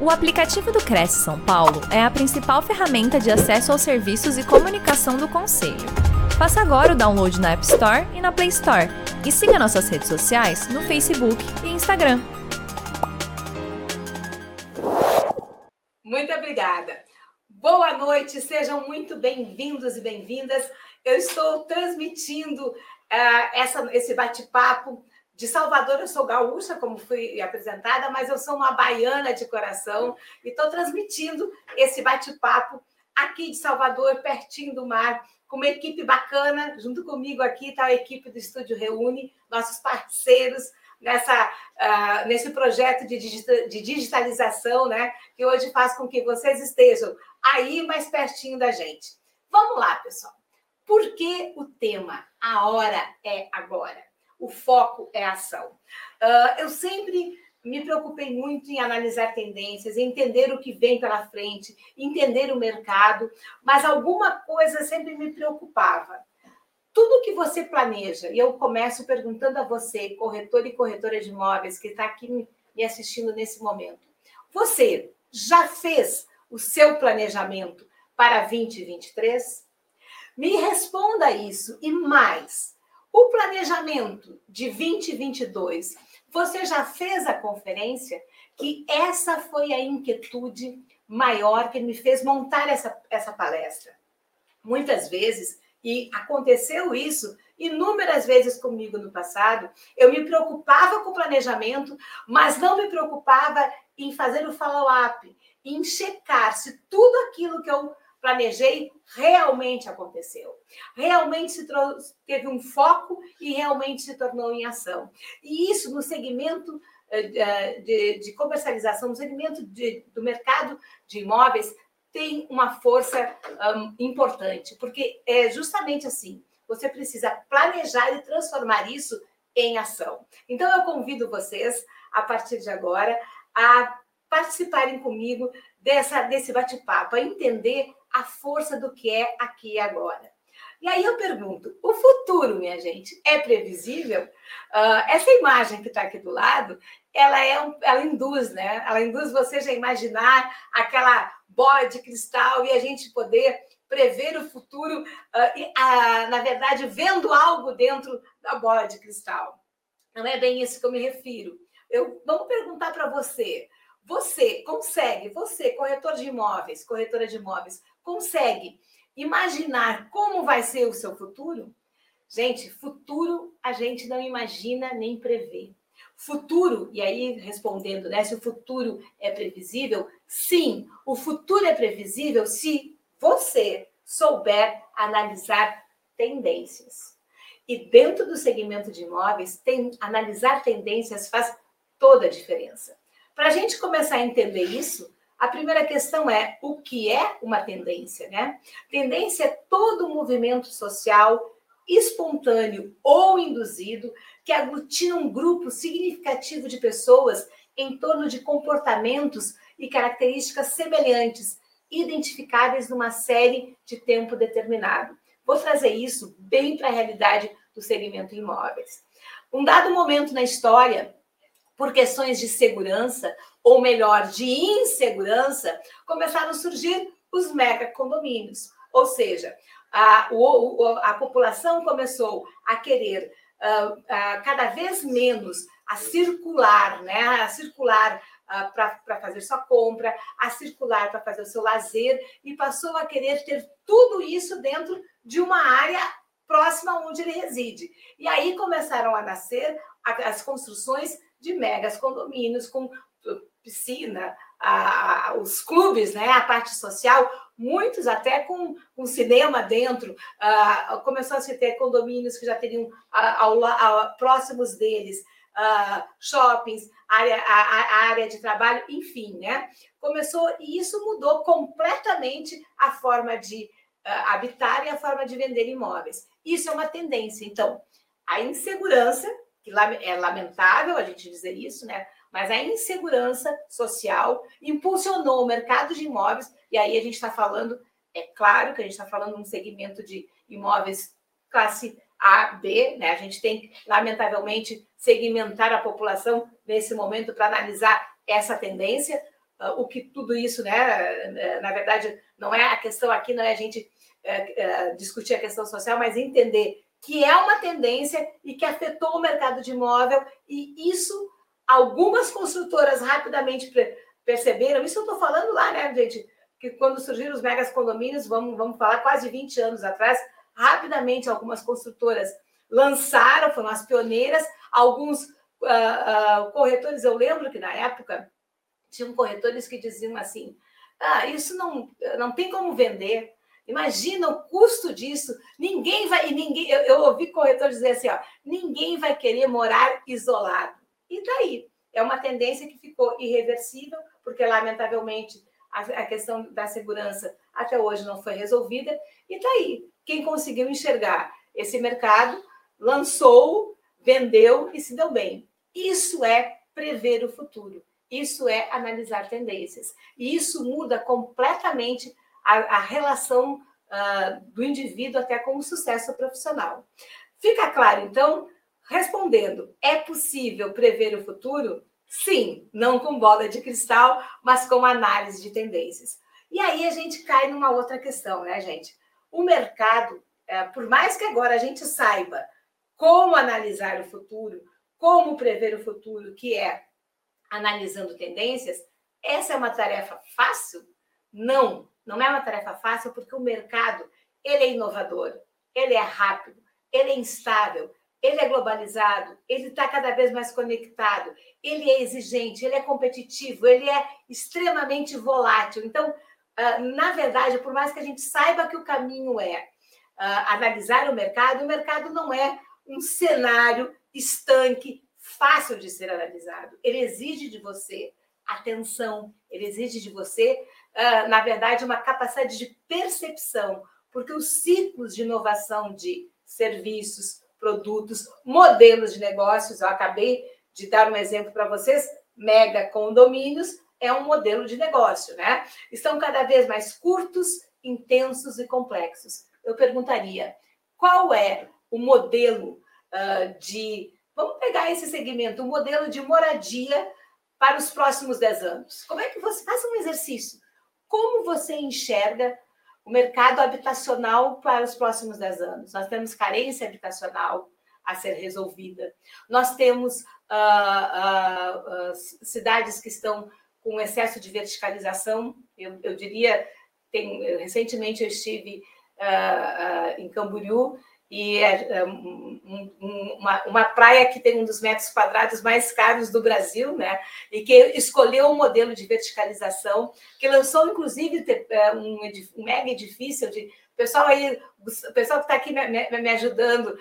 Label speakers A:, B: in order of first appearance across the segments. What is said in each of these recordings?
A: O aplicativo do Cresce São Paulo é a principal ferramenta de acesso aos serviços e comunicação do Conselho. Faça agora o download na App Store e na Play Store. E siga nossas redes sociais no Facebook e Instagram.
B: Muito obrigada. Boa noite, sejam muito bem-vindos e bem-vindas. Eu estou transmitindo uh, essa, esse bate-papo de Salvador, eu sou gaúcha, como fui apresentada, mas eu sou uma baiana de coração e estou transmitindo esse bate-papo aqui de Salvador, pertinho do mar, com uma equipe bacana. Junto comigo aqui está a equipe do Estúdio Reúne, nossos parceiros nessa, uh, nesse projeto de, de digitalização, né? Que hoje faz com que vocês estejam aí mais pertinho da gente. Vamos lá, pessoal. Por que o tema A Hora é Agora? O foco é a ação. Uh, eu sempre me preocupei muito em analisar tendências, entender o que vem pela frente, entender o mercado, mas alguma coisa sempre me preocupava. Tudo que você planeja, e eu começo perguntando a você, corretor e corretora de imóveis, que está aqui me assistindo nesse momento, você já fez o seu planejamento para 2023? Me responda isso e mais. O planejamento de 2022, você já fez a conferência? Que essa foi a inquietude maior que me fez montar essa, essa palestra. Muitas vezes, e aconteceu isso inúmeras vezes comigo no passado, eu me preocupava com o planejamento, mas não me preocupava em fazer o follow-up, em checar se tudo aquilo que eu planejei realmente aconteceu. Realmente se teve um foco e realmente se tornou em ação. E isso no segmento eh, eh, de, de comercialização, no segmento de, do mercado de imóveis, tem uma força um, importante, porque é justamente assim: você precisa planejar e transformar isso em ação. Então, eu convido vocês, a partir de agora, a participarem comigo dessa, desse bate-papo, a entender a força do que é aqui e agora. E aí eu pergunto: o futuro, minha gente, é previsível? Uh, essa imagem que está aqui do lado, ela é um, ela induz, né? Ela induz você a imaginar aquela bola de cristal e a gente poder prever o futuro, uh, e, uh, na verdade, vendo algo dentro da bola de cristal. Não é bem isso que eu me refiro. Eu vamos perguntar para você. Você consegue, você, corretor de imóveis, corretora de imóveis, consegue imaginar como vai ser o seu futuro? Gente, futuro a gente não imagina nem prevê. Futuro, e aí respondendo, né, se o futuro é previsível, sim, o futuro é previsível se você souber analisar tendências. E dentro do segmento de imóveis, tem, analisar tendências faz toda a diferença. Para a gente começar a entender isso, a primeira questão é o que é uma tendência, né? Tendência é todo movimento social espontâneo ou induzido que aglutina um grupo significativo de pessoas em torno de comportamentos e características semelhantes, identificáveis numa série de tempo determinado. Vou trazer isso bem para a realidade do segmento imóveis. Um dado momento na história, por questões de segurança, ou melhor, de insegurança, começaram a surgir os mega condomínios. Ou seja, a, o, a população começou a querer uh, uh, cada vez menos a circular, né? A circular uh, para fazer sua compra, a circular para fazer o seu lazer, e passou a querer ter tudo isso dentro de uma área próxima onde ele reside. E aí começaram a nascer as construções de megas condomínios com piscina, a, os clubes, né, a parte social, muitos até com, com cinema dentro. Uh, começou a se ter condomínios que já teriam ao, ao, próximos deles uh, shoppings, área, a, a, área de trabalho, enfim, né? Começou e isso mudou completamente a forma de uh, habitar e a forma de vender imóveis. Isso é uma tendência. Então, a insegurança, que é lamentável a gente dizer isso, né? mas a insegurança social impulsionou o mercado de imóveis, e aí a gente está falando, é claro que a gente está falando de um segmento de imóveis classe A, B, né? A gente tem que, lamentavelmente, segmentar a população nesse momento para analisar essa tendência, uh, o que tudo isso, né? Na verdade, não é a questão aqui, não é a gente uh, discutir a questão social, mas entender que é uma tendência e que afetou o mercado de imóvel, e isso algumas construtoras rapidamente perceberam. Isso eu estou falando lá, né, gente? Que quando surgiram os megas condomínios, vamos, vamos falar quase 20 anos atrás, rapidamente algumas construtoras lançaram, foram as pioneiras, alguns uh, uh, corretores, eu lembro que na época tinham corretores que diziam assim: ah, isso não, não tem como vender. Imagina o custo disso. Ninguém vai. ninguém, eu, eu ouvi corretores dizer assim: ó, ninguém vai querer morar isolado. E daí? É uma tendência que ficou irreversível, porque, lamentavelmente, a, a questão da segurança até hoje não foi resolvida. E daí? Quem conseguiu enxergar esse mercado lançou, vendeu e se deu bem. Isso é prever o futuro. Isso é analisar tendências. E isso muda completamente a, a relação uh, do indivíduo até com o sucesso profissional. Fica claro, então, respondendo: é possível prever o futuro? Sim, não com bola de cristal, mas com análise de tendências. E aí a gente cai numa outra questão, né, gente? O mercado, é, por mais que agora a gente saiba como analisar o futuro, como prever o futuro, que é analisando tendências, essa é uma tarefa fácil? Não, não é uma tarefa fácil porque o mercado ele é inovador, ele é rápido, ele é instável, ele é globalizado, ele está cada vez mais conectado, ele é exigente, ele é competitivo, ele é extremamente volátil. Então, ah, na verdade, por mais que a gente saiba que o caminho é ah, analisar o mercado, o mercado não é um cenário estanque, fácil de ser analisado. Ele exige de você atenção, ele exige de você, na verdade, uma capacidade de percepção, porque os ciclos de inovação de serviços, produtos, modelos de negócios, eu acabei de dar um exemplo para vocês, mega condomínios é um modelo de negócio, né? Estão cada vez mais curtos, intensos e complexos. Eu perguntaria, qual é o modelo uh, de Vamos pegar esse segmento, o modelo de moradia para os próximos 10 anos. Como é que você faz um exercício? Como você enxerga o mercado habitacional para os próximos 10 anos? Nós temos carência habitacional a ser resolvida. Nós temos uh, uh, uh, cidades que estão com excesso de verticalização. Eu, eu diria, tem, recentemente eu estive em Camboriú e é, é um, uma, uma praia que tem um dos metros quadrados mais caros do Brasil, né? E que escolheu um modelo de verticalização, que lançou, inclusive, é, um, um mega edifício de. Pessoal aí, o pessoal que está aqui me, me, me, ajudando,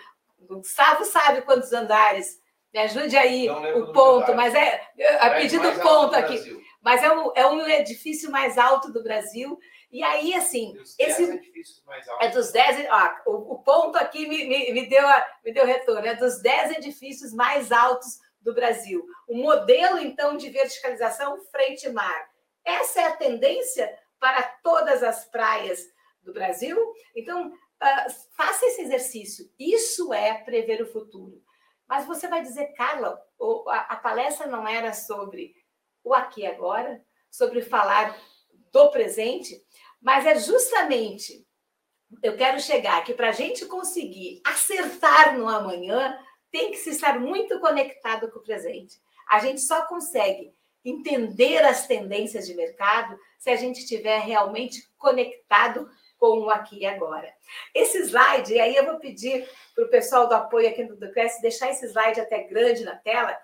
B: o Gustavo sabe quantos andares. Me ajude aí o ponto, mas é a pedido ponto aqui. Mas é um, é um edifício mais alto do Brasil e aí, assim, esse edifícios mais altos. é dos 10. Ó, o, o, ponto aqui me, me, me, deu, me deu retorno, é dos 10 edifícios mais altos do Brasil. O modelo, então, de verticalização frente-mar. Essa é a tendência para todas as praias do Brasil. Então, uh, faça esse exercício. Isso é prever o futuro. Mas você vai dizer, Carla, a, a palestra não era sobre o aqui e agora, sobre falar do presente, mas é justamente eu quero chegar que para a gente conseguir acertar no amanhã, tem que se estar muito conectado com o presente. A gente só consegue entender as tendências de mercado se a gente estiver realmente conectado com o aqui e agora. Esse slide, e aí eu vou pedir para o pessoal do apoio aqui do Cresce deixar esse slide até grande na tela.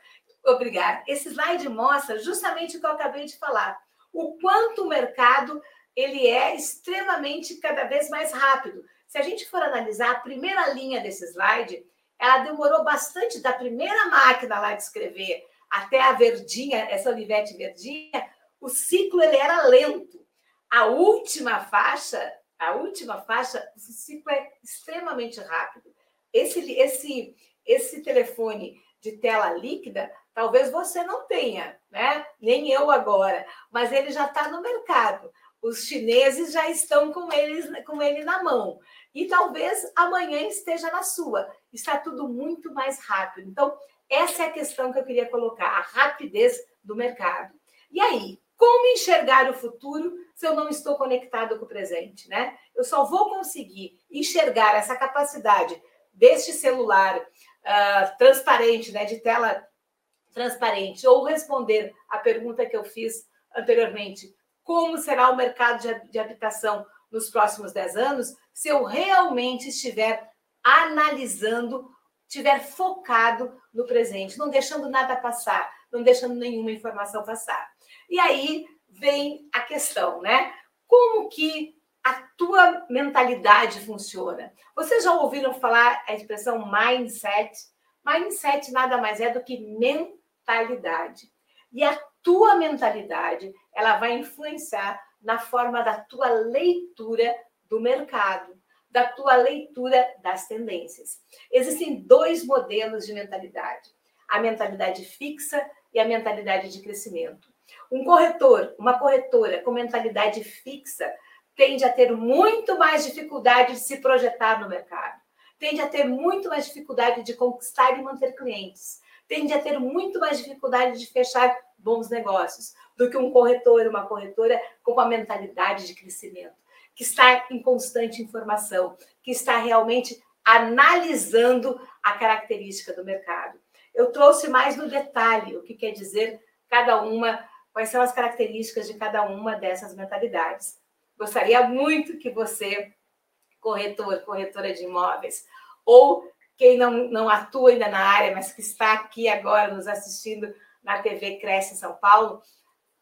B: Obrigada. Esse slide mostra justamente o que eu acabei de falar. O quanto o mercado ele é extremamente cada vez mais rápido. Se a gente for analisar a primeira linha desse slide, ela demorou bastante da primeira máquina lá de escrever até a verdinha, essa olivete verdinha, o ciclo ele era lento. A última faixa, a última faixa, o ciclo é extremamente rápido. Esse esse esse telefone de tela líquida, talvez você não tenha, né? Nem eu agora, mas ele já está no mercado os chineses já estão com, eles, com ele na mão. E talvez amanhã esteja na sua. Está tudo muito mais rápido. Então, essa é a questão que eu queria colocar, a rapidez do mercado. E aí, como enxergar o futuro se eu não estou conectado com o presente, né? Eu só vou conseguir enxergar essa capacidade deste celular uh, transparente, né, de tela transparente, ou responder a pergunta que eu fiz anteriormente, como será o mercado de, de habitação nos próximos 10 anos, se eu realmente estiver analisando, estiver focado no presente, não deixando nada passar, não deixando nenhuma informação passar. E aí vem a questão, né? Como que a tua mentalidade funciona? Vocês já ouviram falar a expressão mindset? Mindset nada mais é do que mentalidade. E a tua mentalidade, ela vai influenciar na forma da tua leitura do mercado, da tua leitura das tendências. Existem dois modelos de mentalidade: a mentalidade fixa e a mentalidade de crescimento. Um corretor, uma corretora com mentalidade fixa, tende a ter muito mais dificuldade de se projetar no mercado, tende a ter muito mais dificuldade de conquistar e manter clientes, tende a ter muito mais dificuldade de fechar bons negócios do que um corretor, uma corretora com uma mentalidade de crescimento, que está em constante informação, que está realmente analisando a característica do mercado. Eu trouxe mais no detalhe o que quer dizer cada uma, quais são as características de cada uma dessas mentalidades. Gostaria muito que você, corretor, corretora de imóveis, ou quem não, não atua ainda na área, mas que está aqui agora nos assistindo na TV Cresce São Paulo,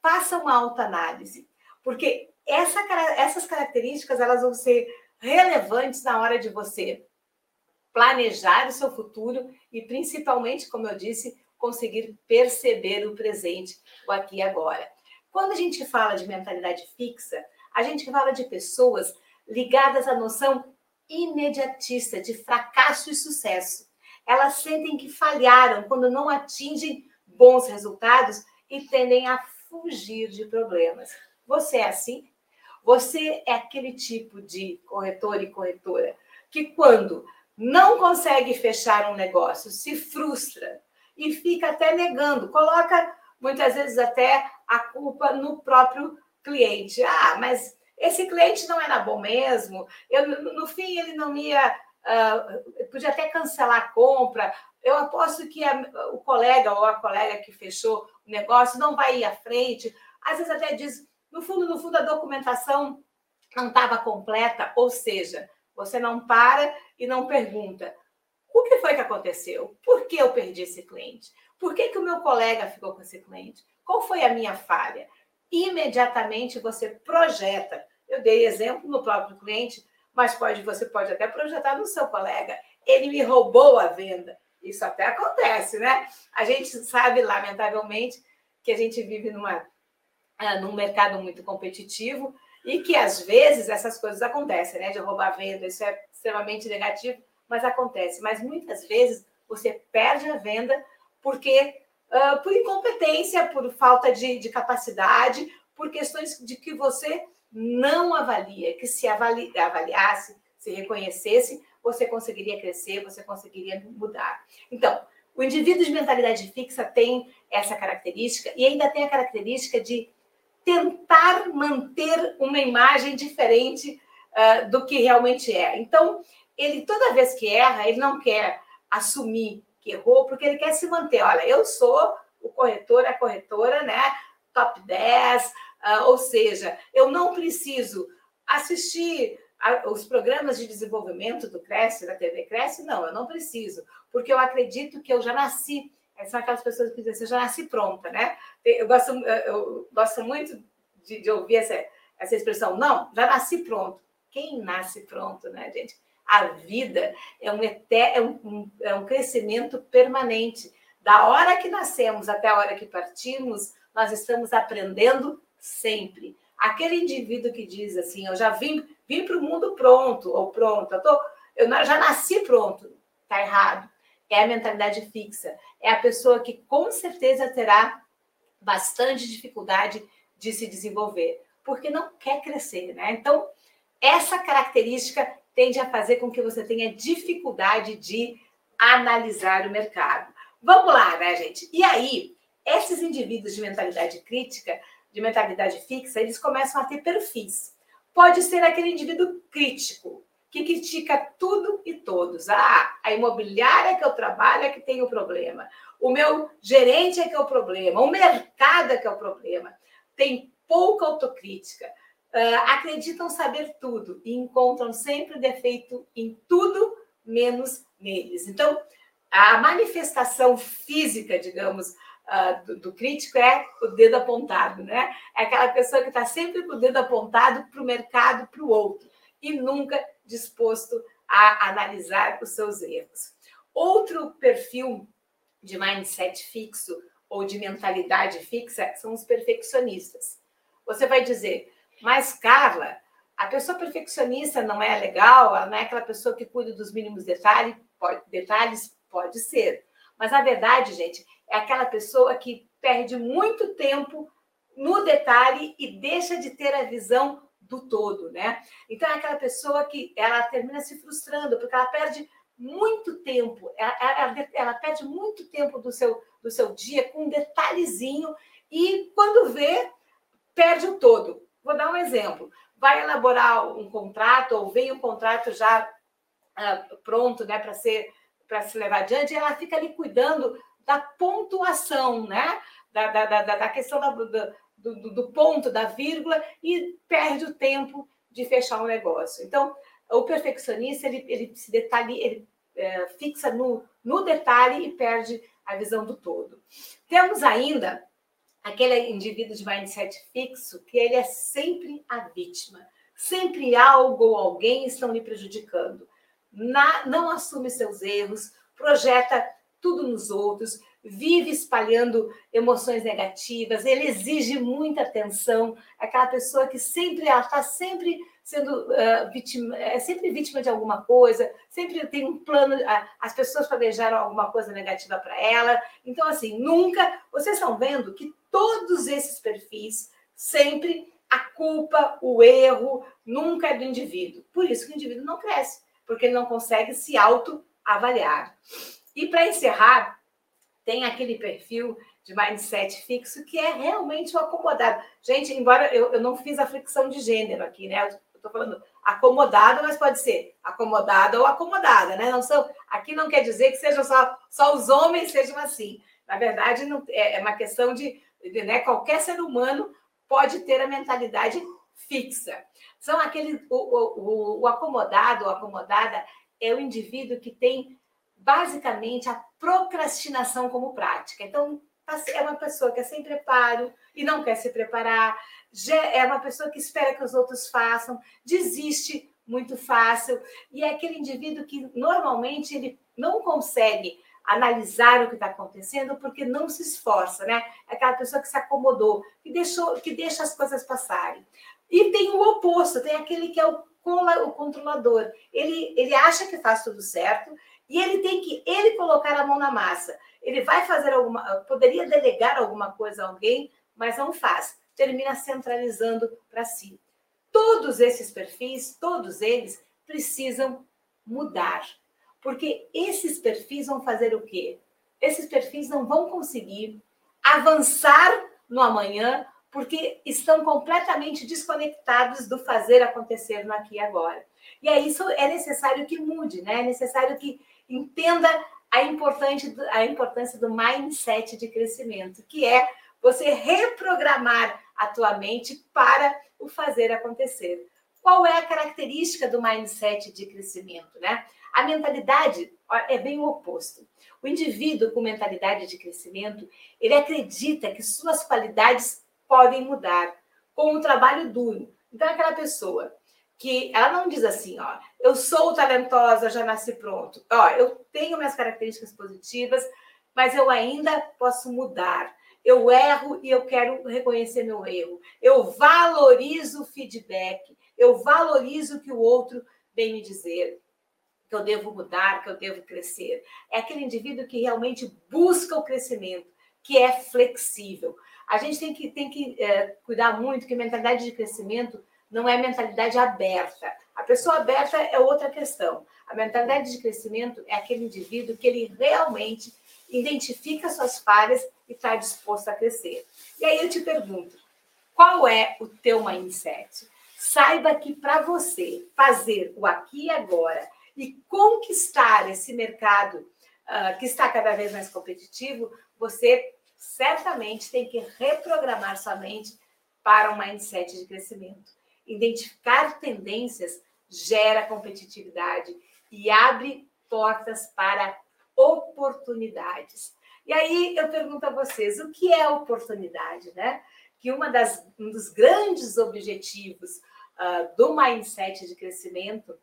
B: faça uma autoanálise, porque essa, essas características elas vão ser relevantes na hora de você planejar o seu futuro e, principalmente, como eu disse, conseguir perceber o presente, o aqui e agora. Quando a gente fala de mentalidade fixa, a gente fala de pessoas ligadas à noção imediatista de fracasso e sucesso. Elas sentem que falharam quando não atingem bons resultados e tendem a fugir de problemas. Você é assim? Você é aquele tipo de corretor e corretora que, quando não consegue fechar um negócio, se frustra e fica até negando, coloca muitas vezes até a culpa no próprio cliente. Ah, mas esse cliente não era bom mesmo. Eu, no fim, ele não ia. Uh, podia até cancelar a compra. Eu aposto que a, o colega ou a colega que fechou o negócio não vai ir à frente. Às vezes até diz, no fundo, no fundo, a documentação não estava completa, ou seja, você não para e não pergunta o que foi que aconteceu? Por que eu perdi esse cliente? Por que, que o meu colega ficou com esse cliente? Qual foi a minha falha? imediatamente você projeta. Eu dei exemplo no próprio cliente, mas pode, você pode até projetar no seu colega. Ele me roubou a venda. Isso até acontece, né? A gente sabe, lamentavelmente, que a gente vive numa, ah, num mercado muito competitivo e que às vezes essas coisas acontecem, né? De roubar venda, isso é extremamente negativo, mas acontece. Mas muitas vezes você perde a venda porque uh, por incompetência, por falta de, de, capacidade, por questões de que você não avalia, que se avali, avaliasse, se reconhecesse, você conseguiria crescer, você conseguiria mudar. Então, o indivíduo de mentalidade fixa tem essa característica e ainda tem a característica de tentar manter uma imagem diferente uh, do que realmente é. Então, ele toda vez que erra, ele não quer assumir que errou, porque ele quer se manter. Olha, eu sou o corretor, a corretora, né? Top 10, uh, ou seja, eu não preciso assistir a, os programas de desenvolvimento do Cresce, da TV Cresce, não, eu não preciso, porque eu acredito que eu já nasci. São aquelas pessoas que dizem assim, eu já nasci pronta, né? Eu gosto, eu gosto muito de, de ouvir essa, essa expressão, não, já nasci pronto. Quem nasce pronto, né, gente? A vida é um, é um, é um crescimento permanente. Da hora que nascemos até a hora que partimos, nós estamos aprendendo sempre. Aquele indivíduo que diz assim, eu já vim, vim para o mundo pronto, ou pronto, eu, tô, eu já nasci pronto, está errado. É a mentalidade fixa. É a pessoa que com certeza terá bastante dificuldade de se desenvolver, porque não quer crescer, né? Então, essa característica tende a fazer com que você tenha dificuldade de analisar o mercado. Vamos lá, né, gente? E aí, esses indivíduos de mentalidade crítica de mentalidade fixa, eles começam a ter perfis. Pode ser aquele indivíduo crítico, que critica tudo e todos. Ah, a imobiliária que eu trabalho é que tem o problema. O meu gerente é que é o problema. O mercado é que é o problema. Tem pouca autocrítica. Uh, acreditam saber tudo e encontram sempre defeito em tudo, menos neles. Então, a manifestação física, digamos, uh, do, do, crítico é o dedo apontado, né? É aquela pessoa que está sempre com o dedo apontado para o mercado, para o outro, e nunca disposto a analisar os seus erros. Outro perfil de mindset fixo ou de mentalidade fixa são os perfeccionistas. Você vai dizer, mas Carla, a pessoa perfeccionista não é legal, ela não é aquela pessoa que cuida dos mínimos detalhes, pode, detalhes, pode ser. Mas a verdade, gente, é aquela pessoa que perde muito tempo no detalhe e deixa de ter a visão do todo, né? Então é aquela pessoa que ela termina se frustrando porque ela perde muito tempo, ela, ela, ela perde muito tempo do seu, do seu dia com um detalhezinho e quando vê, perde o todo. Vou dar um exemplo. Vai elaborar um contrato ou vem um contrato já uh, pronto, né, para ser para se levar adiante, ela fica ali cuidando da pontuação, né? Da, da, da, da questão da, do, do, do ponto, da vírgula, e perde o tempo de fechar um negócio. Então, o perfeccionista ele, ele se detalhe, ele é, fixa no, no detalhe e perde a visão do todo. Temos ainda aquele indivíduo de mindset fixo que ele é sempre a vítima. Sempre algo ou alguém estão lhe prejudicando. Na, não assume seus erros, projeta tudo nos outros, vive espalhando emoções negativas, ele exige muita atenção, aquela pessoa que sempre está sempre sendo uh, vítima, é sempre vítima de alguma coisa, sempre tem um plano, uh, as pessoas planejaram alguma coisa negativa para ela. Então, assim, nunca. Vocês estão vendo que todos esses perfis sempre a culpa, o erro, nunca é do indivíduo. Por isso que o indivíduo não cresce, porque ele não consegue se autoavaliar. E para encerrar, tem aquele perfil de mindset fixo que é realmente o acomodado. Gente, embora eu, eu não fiz a flexão de gênero aqui, né? Eu estou falando acomodado, mas pode ser acomodada ou acomodada, né? Não são, aqui não quer dizer que sejam só, só os homens sejam assim. Na verdade, não, é, é uma questão de, de né, qualquer ser humano pode ter a mentalidade fixa. São aqueles o, o, o acomodado ou acomodada é o indivíduo que tem basicamente a procrastinação como prática. Então, é uma pessoa que é sem preparo e não quer se preparar, é uma pessoa que espera que os outros façam, desiste muito fácil, e é aquele indivíduo que normalmente ele não consegue analisar o que está acontecendo porque não se esforça, né? É aquela pessoa que se acomodou, que deixou, que deixa as coisas passarem. E tem o oposto, tem aquele que é o, o controlador. Ele, ele acha que faz tudo certo, e ele tem que ele colocar a mão na massa. Ele vai fazer alguma, poderia delegar alguma coisa a alguém, mas não faz. Termina centralizando para si. Todos esses perfis, todos eles precisam mudar. Porque esses perfis vão fazer o quê? Esses perfis não vão conseguir avançar no amanhã porque estão completamente desconectados do fazer acontecer no aqui e agora. E é isso é necessário que mude, né? É necessário que entenda a, importante, a importância do mindset de crescimento, que é você reprogramar a tua mente para o fazer acontecer. Qual é a característica do mindset de crescimento, né? A mentalidade é bem o oposto. O indivíduo com mentalidade de crescimento, ele acredita que suas qualidades podem mudar com o trabalho duro. Então, aquela pessoa que ela não diz assim, ó, eu sou talentosa, já nasci pronto. Ó, eu tenho minhas características positivas, mas eu ainda posso mudar. Eu erro e eu quero reconhecer meu erro. Eu valorizo o feedback, eu valorizo o que o outro vem me dizer, que eu devo mudar, que eu devo crescer. É aquele indivíduo que realmente busca o crescimento, que é flexível. A gente tem que, tem que é, cuidar muito que mentalidade de crescimento não é mentalidade aberta. A pessoa aberta é outra questão. A mentalidade de crescimento é aquele indivíduo que ele realmente identifica suas falhas e está disposto a crescer. E aí eu te pergunto, Qual é o teu mindset? Saiba que para você fazer o aqui e agora e conquistar esse mercado uh, que está cada vez mais competitivo, você certamente tem que reprogramar sua mente para um mindset de crescimento. Identificar tendências gera competitividade e abre portas para oportunidades. E aí eu pergunto a vocês, o que é oportunidade, né? Que uma das, um dos grandes objetivos uh, do mindset de crescimento,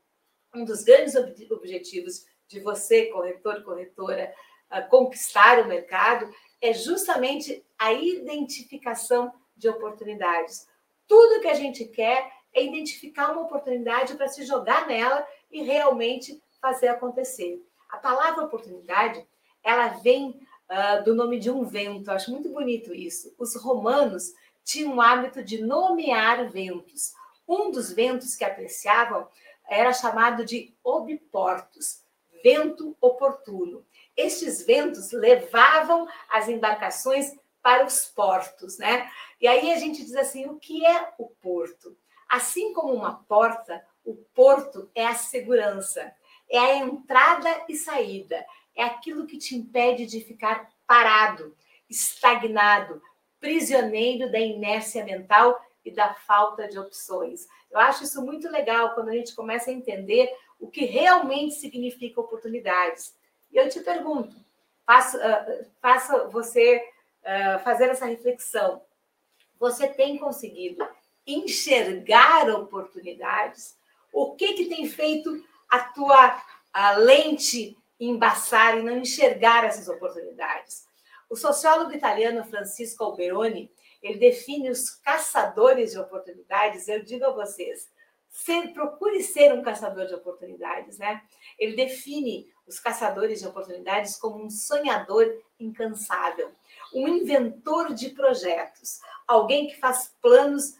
B: um dos grandes ob objetivos de você, corretor, corretora, uh, conquistar o mercado, é justamente a identificação de oportunidades. Tudo que a gente quer é identificar uma oportunidade para se jogar nela e realmente fazer acontecer. A palavra oportunidade, ela vem uh, do nome de um vento. Eu acho muito bonito isso. Os romanos tinham o hábito de nomear ventos. Um dos ventos que apreciavam era chamado de obiportus, vento oportuno. Estes ventos levavam as embarcações para os portos, né? E aí a gente diz assim, o que é o porto? Assim como uma porta, o porto é a segurança, é a entrada e saída, é aquilo que te impede de ficar parado, estagnado, prisioneiro da inércia mental e da falta de opções. Eu acho isso muito legal quando a gente começa a entender o que realmente significa oportunidades. E eu te pergunto, faça, uh, faça você uh, fazer essa reflexão. Você tem conseguido enxergar oportunidades? O que, que tem feito a tua a lente embaçar e não enxergar essas oportunidades? O sociólogo italiano Francisco Alberoni, ele define os caçadores de oportunidades, eu digo a vocês, ser, procure ser um caçador de oportunidades, né? Ele define os caçadores de oportunidades como um sonhador incansável, um inventor de projetos, alguém que faz planos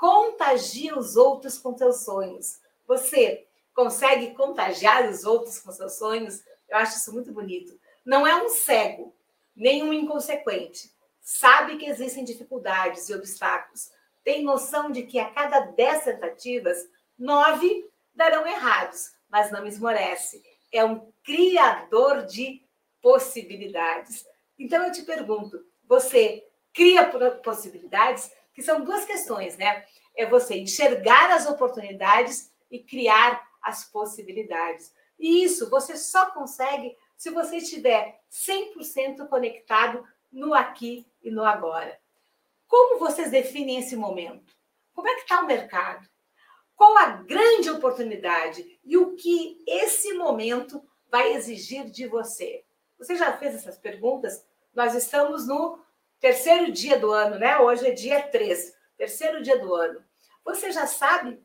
B: contagia os outros com seus sonhos. Você consegue contagiar os outros com seus sonhos? Eu acho isso muito bonito. Não é um cego, nem um inconsequente. Sabe que existem dificuldades e obstáculos. Tem noção de que a cada dez tentativas, nove darão errados, mas não esmorece. É um criador de possibilidades. Então eu te pergunto: você cria possibilidades? que são duas questões, né? É você enxergar as oportunidades e criar as possibilidades. E isso você só consegue se você estiver 100% conectado no aqui e no agora. Como vocês definem esse momento? Como é que está o mercado? Qual a grande oportunidade e o que esse momento vai exigir de você? Você já fez essas perguntas? Nós estamos no terceiro dia do ano, né? Hoje é dia 3, terceiro dia do ano. Você já sabe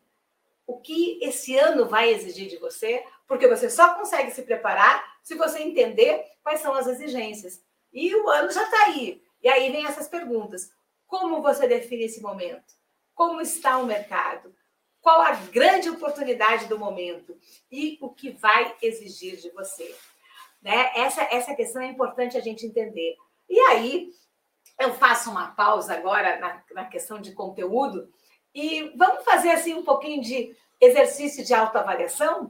B: o que esse ano vai exigir de você? Porque você só consegue se preparar se você entender quais são as exigências. E o ano já está aí. E aí vem essas perguntas. Como você define esse momento? Como está o mercado? Qual a grande oportunidade do momento? E o que vai exigir de você? Né? Essa, essa questão é importante a gente entender. E aí, eu faço uma pausa agora na, na questão de conteúdo e vamos fazer assim um pouquinho de exercício de autoavaliação.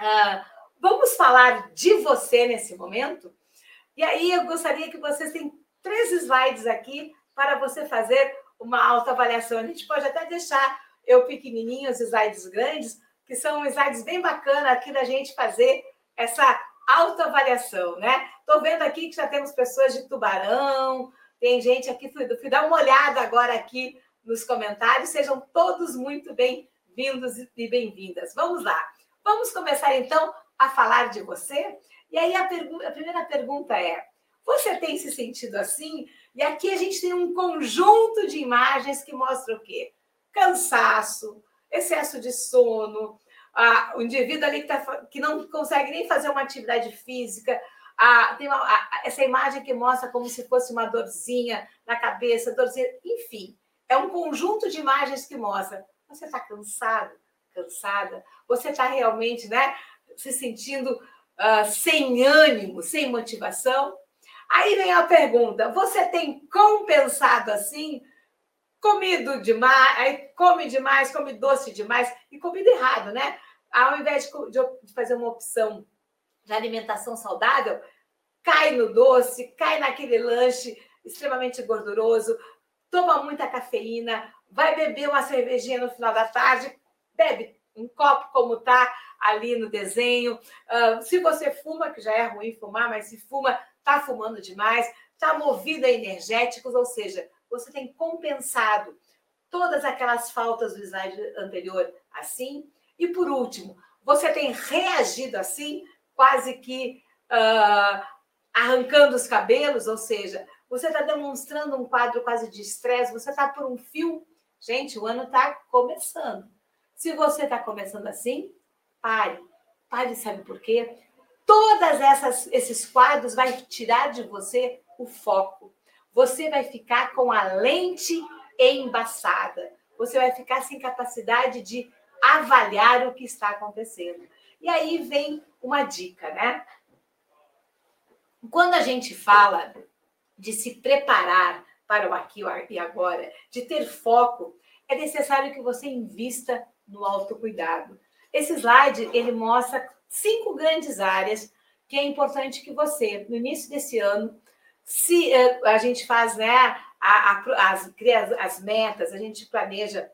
B: Uh, vamos falar de você nesse momento. E aí eu gostaria que vocês têm três slides aqui para você fazer uma autoavaliação. A gente pode até deixar eu pequenininho, os slides grandes, que são slides bem bacanas aqui da gente fazer essa autoavaliação, né? Estou vendo aqui que já temos pessoas de Tubarão, tem gente aqui, fui, fui dar uma olhada agora aqui nos comentários. Sejam todos muito bem-vindos e bem-vindas. Vamos lá. Vamos começar então a falar de você. E aí a, a primeira pergunta é: você tem se sentido assim? E aqui a gente tem um conjunto de imagens que mostra o quê? Cansaço, excesso de sono, ah, o indivíduo ali que, tá, que não consegue nem fazer uma atividade física, tem uma, essa imagem que mostra como se fosse uma dorzinha na cabeça, dorzinha, enfim, é um conjunto de imagens que mostra. Você está cansado, cansada? Você está realmente, né, se sentindo uh, sem ânimo, sem motivação? Aí vem a pergunta: você tem compensado assim? comido demais, come demais, come doce demais e comida errado, né? Ao invés de fazer uma opção de alimentação saudável, cai no doce, cai naquele lanche extremamente gorduroso, toma muita cafeína, vai beber uma cervejinha no final da tarde, bebe um copo como tá ali no desenho. Uh, se você fuma, que já é ruim fumar, mas se fuma, tá fumando demais, tá movido a energéticos, ou seja, você tem compensado todas aquelas faltas do slide anterior assim. E por último, você tem reagido assim, quase que uh, arrancando os cabelos, ou seja, você está demonstrando um quadro quase de estresse, você está por um fio. Gente, o ano está começando. Se você está começando assim, pare. Pare, sabe por quê? Todas essas esses quadros vai tirar de você o foco. Você vai ficar com a lente embaçada. Você vai ficar sem capacidade de avaliar o que está acontecendo. E aí vem uma dica, né? Quando a gente fala de se preparar para o aqui e agora, de ter foco, é necessário que você invista no autocuidado. Esse slide ele mostra cinco grandes áreas que é importante que você, no início desse ano, se eh, a gente faz né, a, a, as, as metas, a gente planeja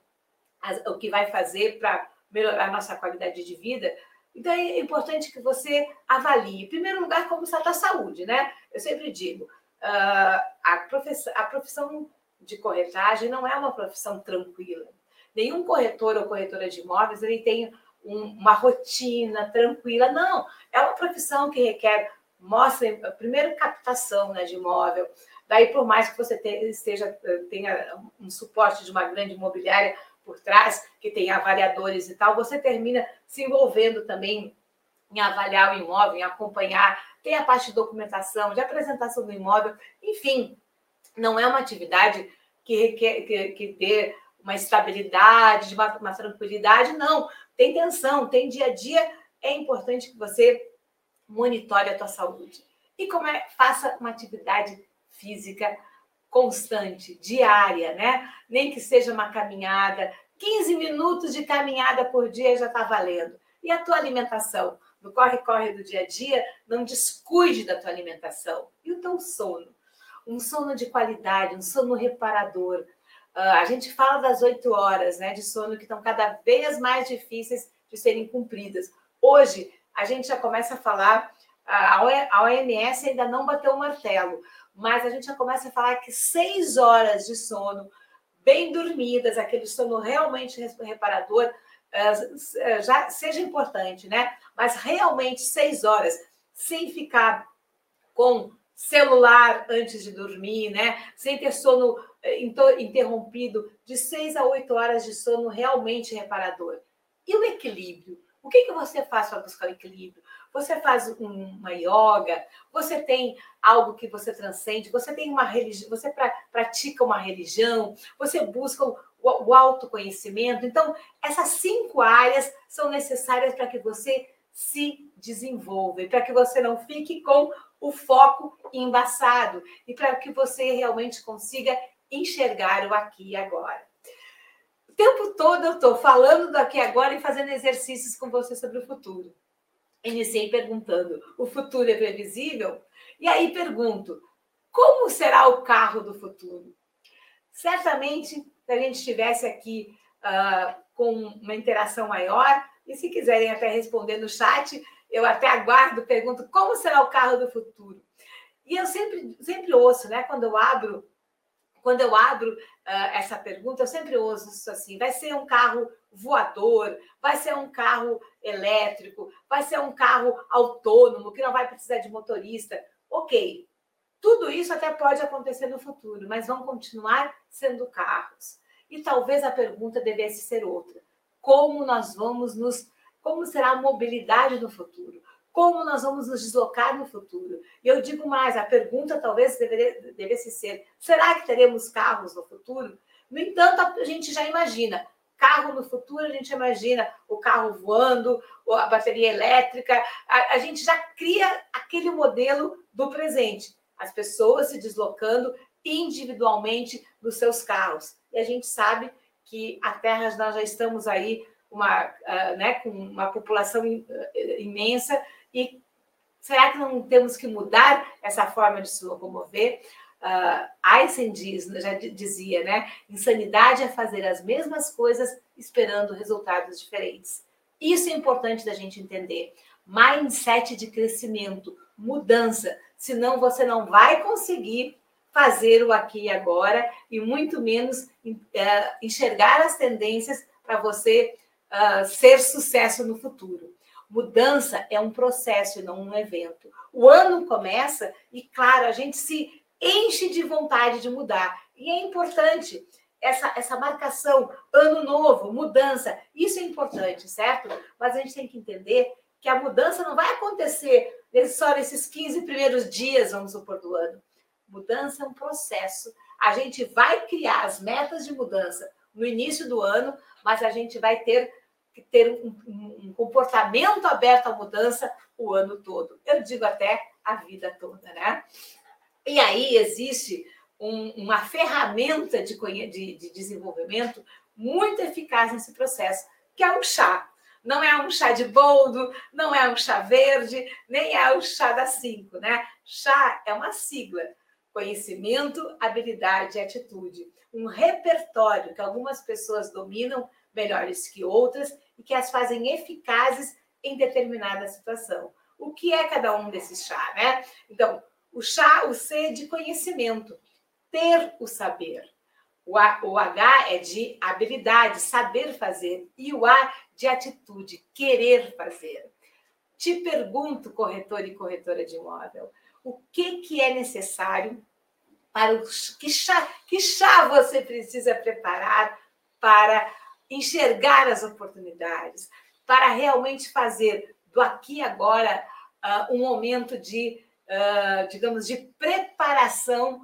B: as, o que vai fazer para melhorar a nossa qualidade de vida, então é importante que você avalie, em primeiro lugar, como está a saúde, né? Eu sempre digo, Uh, a, profissão, a profissão de corretagem não é uma profissão tranquila. Nenhum corretor ou corretora de imóveis ele tem uma rotina tranquila. Não, é uma profissão que requer, mostra, primeiro, captação né, de imóvel. Daí, por mais que você tenha, esteja, tenha um suporte de uma grande imobiliária por trás, que tenha avaliadores e tal, você termina se envolvendo também em avaliar o imóvel, em acompanhar tem a parte de documentação, de apresentação do imóvel, enfim, não é uma atividade que requer que, que dê uma estabilidade, uma, uma tranquilidade, não. Tem tensão, tem dia a dia, é importante que você monitore a tua saúde. E como é, faça uma atividade física constante, diária, né? Nem que seja uma caminhada, 15 minutos de caminhada por dia já está valendo. E a tua alimentação? no corre-corre do dia a dia, não descuide da tua alimentação. E o teu sono? Um sono de qualidade, um sono reparador. Uh, a gente fala das oito horas né, de sono que estão cada vez mais difíceis de serem cumpridas. Hoje, a gente já começa a falar, a OMS ainda não bateu o martelo, mas a gente já começa a falar que seis horas de sono bem dormidas, aquele sono realmente reparador, ah, já seja importante, né? Mas realmente seis horas, sem ficar com celular antes de dormir, né? Sem ter sono interrompido, de seis a oito horas de sono realmente reparador. E o equilíbrio? O que, que você faz para buscar o equilíbrio? Você faz uma yoga, você tem algo que você transcende, você tem uma religião, você pra, pratica uma religião, você busca o, o autoconhecimento. Então, essas cinco áreas são necessárias para que você se desenvolva e para que você não fique com o foco embaçado e para que você realmente consiga enxergar o aqui e agora. O tempo todo eu estou falando do aqui e agora e fazendo exercícios com você sobre o futuro. Iniciei perguntando: o futuro é previsível? E aí pergunto: como será o carro do futuro? Certamente se a gente estivesse aqui uh, com uma interação maior. E se quiserem até responder no chat, eu até aguardo, pergunto como será o carro do futuro. E eu sempre, sempre ouço, né? Quando eu abro, quando eu abro uh, essa pergunta, eu sempre ouço isso assim: vai ser um carro voador, vai ser um carro elétrico, vai ser um carro autônomo que não vai precisar de motorista. Ok, tudo isso até pode acontecer no futuro, mas vão continuar sendo carros. E talvez a pergunta devesse ser outra: como nós vamos nos. Como será a mobilidade no futuro? Como nós vamos nos deslocar no futuro? E eu digo mais: a pergunta talvez deveria, devesse ser: será que teremos carros no futuro? No entanto, a gente já imagina. Carro no futuro, a gente imagina o carro voando, a bateria elétrica, a, a gente já cria aquele modelo do presente as pessoas se deslocando individualmente nos seus carros. e a gente sabe que a Terra nós já estamos aí uma, uh, né, com uma população imensa e será que não temos que mudar essa forma de se locomover? Uh, Einstein diz, já dizia, né? Insanidade é fazer as mesmas coisas esperando resultados diferentes. Isso é importante da gente entender. Mindset de crescimento, mudança, senão você não vai conseguir fazer o aqui e agora e muito menos uh, enxergar as tendências para você uh, ser sucesso no futuro. Mudança é um processo e não um evento. O ano começa e, claro, a gente se enche de vontade de mudar. E é importante essa, essa marcação, ano novo, mudança. Isso é importante, certo? Mas a gente tem que entender que a mudança não vai acontecer só nesses 15 primeiros dias, vamos supor, do ano. Mudança é um processo. A gente vai criar as metas de mudança no início do ano, mas a gente vai ter ter um, um, comportamento aberto à mudança o ano todo. Eu digo até a vida toda, né? E aí existe um, uma ferramenta de, de, de desenvolvimento muito eficaz nesse processo, que é o chá. Não é um chá de boldo, não é um chá verde, nem é o chá da cinco, né? Chá é uma sigla. Conhecimento, habilidade e atitude. Um repertório que algumas pessoas dominam melhores que outras e que as fazem eficazes em determinada situação. O que é cada um desses chá, né? Então, o chá, o C é de conhecimento, ter o saber. O, H é de habilidade, saber fazer. E o A de atitude, querer fazer. Te pergunto, corretor e corretora de imóvel, o que, que é necessário para o que chá, que chá você precisa preparar para enxergar as oportunidades, para realmente fazer do aqui e agora uh, um momento de uh, digamos, de preparação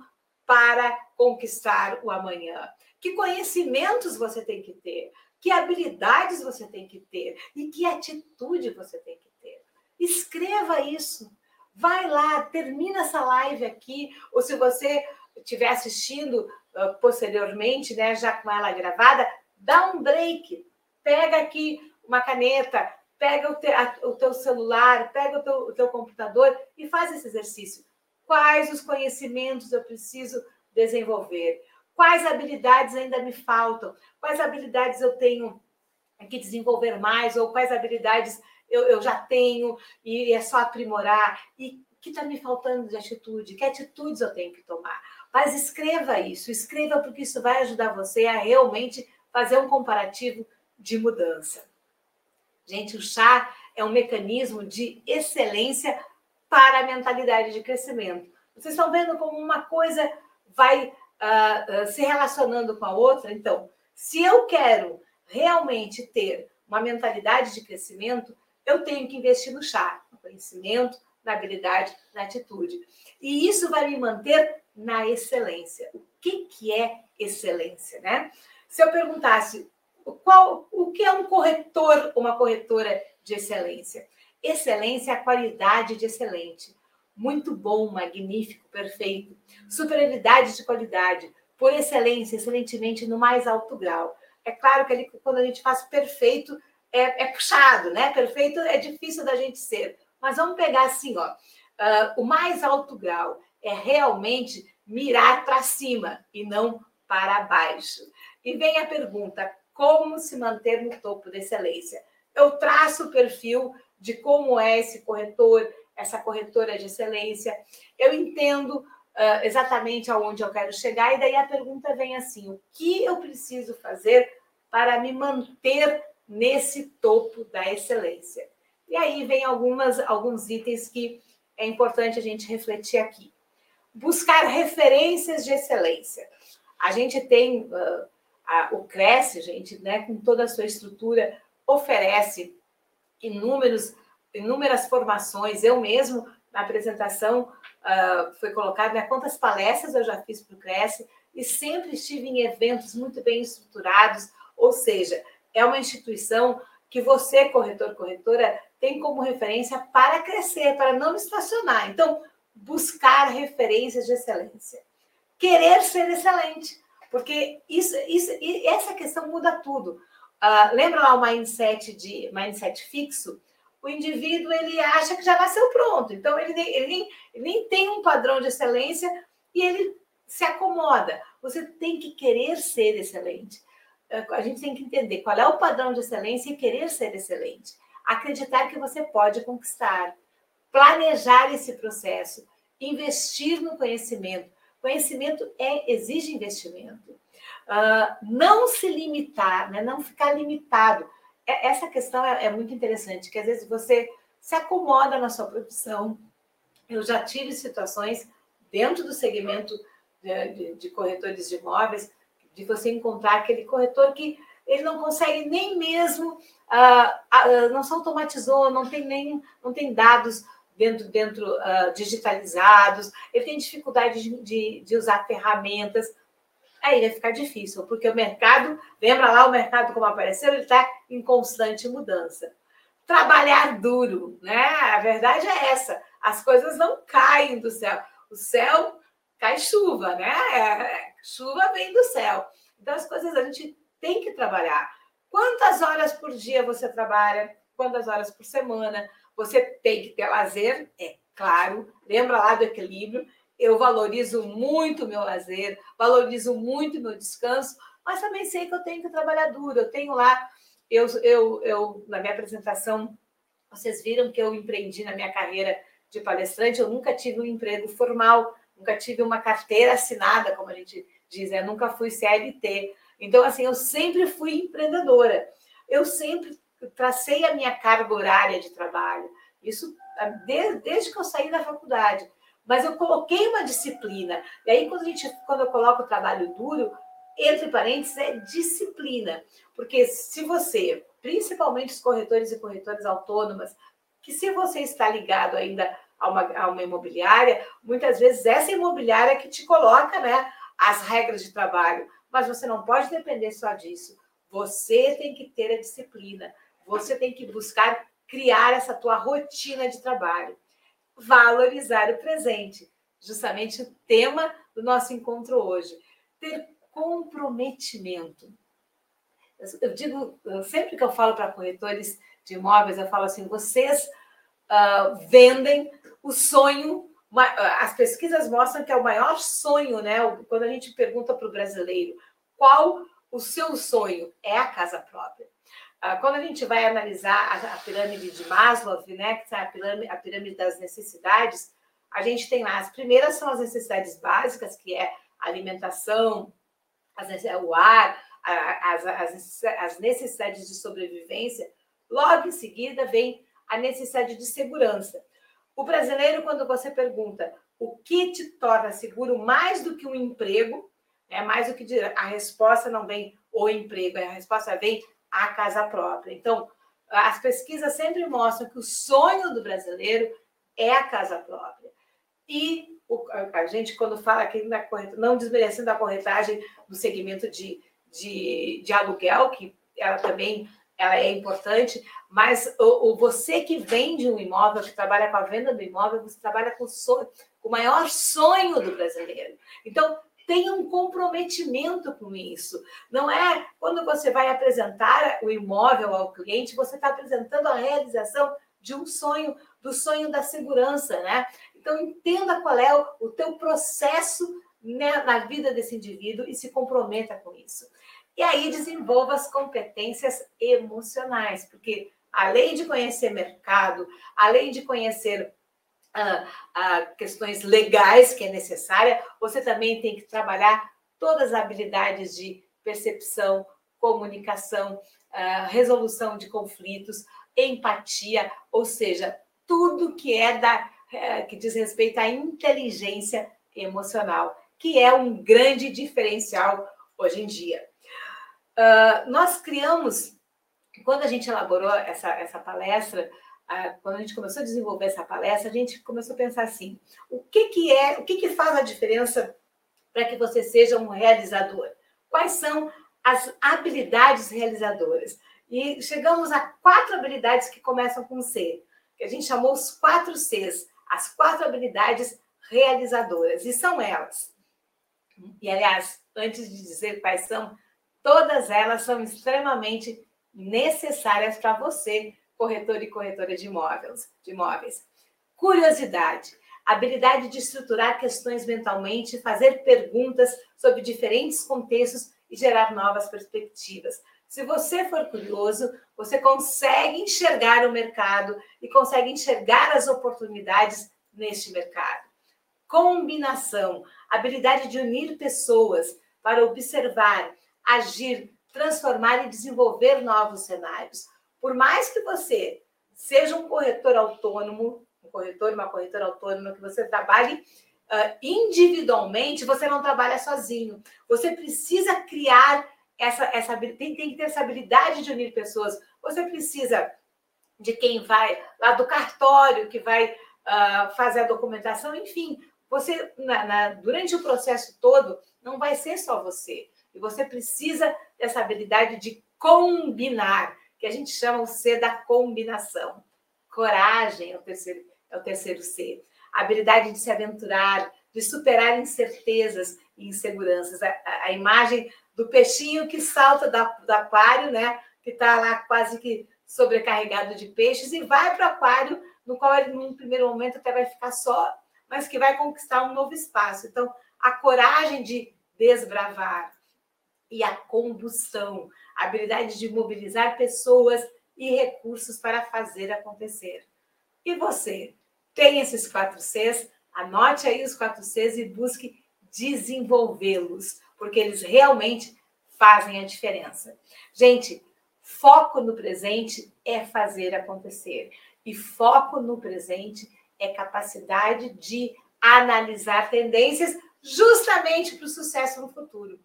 B: para conquistar o amanhã. Que conhecimentos você tem que ter, que habilidades você tem que ter e que atitude você tem que ter. Escreva isso. Vai lá, termina essa live aqui, ou se você estiver assistindo uh, posteriormente, né, já com ela gravada, dá um break, pega aqui uma caneta, pega o, te, a, o teu celular, pega o teu, o teu computador e faz esse exercício. Quais os conhecimentos eu preciso desenvolver? Quais habilidades ainda me faltam? Quais habilidades eu tenho que desenvolver mais? Ou quais habilidades eu, eu já tenho e é só aprimorar? E que está me faltando de atitude? Que atitudes eu tenho que tomar? Mas escreva isso, escreva porque isso vai ajudar você a realmente fazer um comparativo de mudança. Gente, o chá é um mecanismo de excelência para a mentalidade de crescimento. Vocês estão vendo como uma coisa vai uh, uh, se relacionando com a outra? Então, se eu quero realmente ter uma mentalidade de crescimento, eu tenho que investir no chá, no conhecimento, na habilidade, na atitude. E isso vai me manter na excelência. O que, que é excelência, né? Se eu perguntasse qual, o que é um corretor, uma corretora de excelência? Excelência é a qualidade de excelente. Muito bom, magnífico, perfeito. Superioridade de qualidade. Por excelência, excelentemente no mais alto grau. É claro que ali, quando a gente faz perfeito, é, é, puxado, né? Perfeito é difícil da gente ser. Mas vamos pegar assim, ó. Uh, o mais alto grau é realmente mirar para cima e não para baixo. E vem a pergunta: como se manter no topo da excelência. Eu traço o perfil de como é esse corretor, essa corretora de excelência. Eu entendo uh, exatamente aonde eu quero chegar, e daí a pergunta vem assim: o que eu preciso fazer para me manter nesse topo da excelência? E aí vem algumas, alguns itens que é importante a gente refletir aqui. Buscar referências de excelência. A gente tem uh, a, o Cresce, gente, né, com toda a sua estrutura, oferece inúmeros, inúmeras formações. Eu mesmo, na apresentação, uh, foi colocado né, quantas palestras eu já fiz para o Cresce e sempre estive em eventos muito bem estruturados, ou seja, é uma instituição que você, corretor, corretora, tem como referência para crescer, para não estacionar. Então, buscar referências de excelência. Querer ser excelente Porque isso, isso, essa questão muda tudo. Uh, lembra lá o mindset de mindset fixo? O indivíduo ele acha que já nasceu pronto, então ele nem, ele nem, ele nem tem um padrão de excelência e ele se acomoda. Você tem que querer ser excelente. Ah, a gente tem que entender qual é o padrão de excelência e querer ser excelente. Acreditar que você pode conquistar, planejar esse processo, investir no conhecimento. Conhecimento é, exige investimento. Uh, não se limitar, né? não ficar limitado. É, essa questão é, é, muito interessante, que às vezes você se acomoda na sua profissão. Eu já tive situações dentro do segmento de, de, de corretores de imóveis, de você encontrar aquele corretor que ele não consegue nem mesmo, uh, uh, não se automatizou, não tem nem, não tem dados dentro, dentro uh, digitalizados, ele tem dificuldade de, de, de, usar ferramentas, aí vai ficar difícil, porque o mercado, lembra lá o mercado como apareceu, ele está em constante mudança. Trabalhar duro, né? A verdade é essa, as coisas não caem do céu, o céu cai chuva, né? É, chuva vem do céu. Então as coisas a gente tem que trabalhar. Quantas horas por dia você trabalha? Quantas horas por semana? Você tem que ter lazer, é claro. Lembra lá do equilíbrio? Eu valorizo muito o meu lazer, valorizo muito o meu descanso, mas também sei que eu tenho que trabalhar duro. Eu tenho lá, eu, eu, eu na minha apresentação, vocês viram que eu empreendi na minha carreira de palestrante, eu nunca tive um emprego formal, nunca tive uma carteira assinada, como a gente diz, né? nunca fui CLT. Então, assim, eu sempre fui empreendedora. Eu sempre tracei a minha carga horária de trabalho. Isso ah, desde, desde que eu saí da faculdade. Mas eu coloquei uma disciplina. E aí, quando, a gente, quando eu coloco o trabalho duro, entre parênteses, é disciplina. Porque se você, principalmente os corretores e corretoras autônomas, que se você está ligado ainda a uma, a uma imobiliária, muitas vezes essa imobiliária que te coloca né, as regras de trabalho. Mas você não pode depender só disso. Você tem que ter a disciplina. Você tem que buscar criar essa tua rotina de trabalho. Valorizar o presente, justamente o tema do nosso encontro hoje. Ter comprometimento. Eu digo, sempre que eu falo para corretores de imóveis, eu falo assim: vocês uh, vendem o sonho. As pesquisas mostram que é o maior sonho, né? Quando a gente pergunta para o brasileiro qual o seu sonho, é a casa própria. Ah, quando a gente vai analisar a, pirâmide de Maslow, né, que é a pirâmide, a pirâmide das necessidades, a gente tem lá as primeiras são as necessidades básicas, que é a alimentação, as, o ar, as, as, as necessidades de sobrevivência. Logo em seguida vem a necessidade de segurança. O brasileiro, quando você pergunta o que te torna seguro mais do que um emprego, é mais do que a resposta não vem o emprego, a resposta vem a casa própria. Então, as pesquisas sempre mostram que o sonho do brasileiro é a casa própria. E a gente, quando fala aqui na não desmerecendo a corretagem do segmento de, de, de aluguel, que ela também ela é importante, mas o, o, você que vende um imóvel, que trabalha com a venda do imóvel, você trabalha com o, sonho, com o maior sonho do brasileiro. Então, tenha um comprometimento com isso. Não é quando você vai apresentar o imóvel ao cliente, você está apresentando a realização de um sonho, do sonho da segurança, né? Então entenda qual é o, o teu processo né, na vida desse indivíduo e se comprometa com isso. E aí desenvolva as competências emocionais, porque além de conhecer mercado, além de conhecer questões legais que é necessária, você também tem que trabalhar todas as habilidades de percepção, comunicação, resolução de conflitos, empatia, ou seja, tudo que é da é, que diz respeito à inteligência emocional, que é um grande diferencial hoje em dia. Uh, nós criamos, quando a gente elaborou essa, essa palestra, quando a gente começou a desenvolver essa palestra, a gente começou a pensar assim: o que, que é, o que, que faz a diferença para que você seja um realizador? Quais são as habilidades realizadoras? E chegamos a quatro habilidades que começam com C, que a gente chamou os quatro Cs, as quatro habilidades realizadoras. E são elas. E, aliás, antes de dizer quais são, todas elas são extremamente necessárias para você, corretor e corretora de imóveis. De imóveis. Curiosidade, habilidade de estruturar questões mentalmente, fazer perguntas sobre diferentes contextos e gerar novas perspectivas. Se você for curioso, você consegue enxergar o mercado e consegue enxergar as oportunidades neste mercado. Combinação, habilidade de unir pessoas para observar, agir, transformar e desenvolver novos cenários. Por mais que você seja um corretor autônomo, um corretor, uma corretora autônoma, que você trabalhe uh, individualmente, você não trabalha sozinho. Você precisa criar essa, essa tem, tem que ter essa habilidade de unir pessoas. Você precisa de quem vai lá do cartório, que vai uh, fazer a documentação, enfim. Você, na, na, durante o processo todo, não vai ser só você. E você precisa dessa habilidade de combinar, que a gente chama o C da combinação. Coragem é o terceiro, é o terceiro C. A habilidade de se aventurar, de superar incertezas e inseguranças. A, a, a imagem do peixinho que salta da, do aquário, né? Que está lá quase que sobrecarregado de peixes e vai para o aquário, no qual ele, num primeiro momento, até vai ficar só, mas que vai conquistar um novo espaço. Então, a coragem de desbravar e a combustão, a habilidade de mobilizar pessoas e recursos para fazer acontecer. E você tem esses quatro Cs? Anote aí os quatro Cs e busque desenvolvê-los porque eles realmente fazem a diferença. Gente, foco no presente é fazer acontecer. E foco no presente é capacidade de analisar tendências justamente para o sucesso no futuro.